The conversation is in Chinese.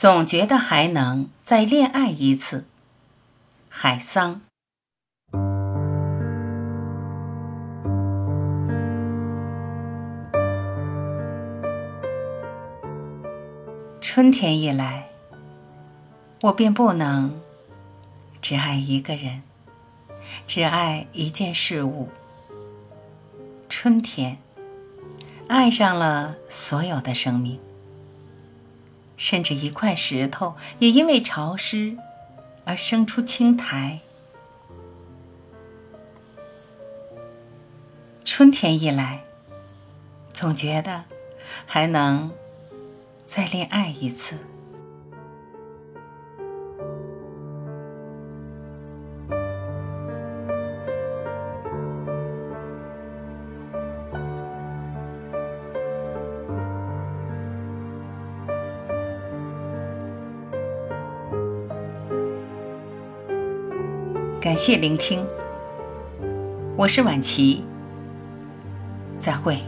总觉得还能再恋爱一次。海桑。春天一来，我便不能只爱一个人，只爱一件事物。春天，爱上了所有的生命。甚至一块石头也因为潮湿而生出青苔。春天一来，总觉得还能再恋爱一次。感谢聆听，我是婉琪，再会。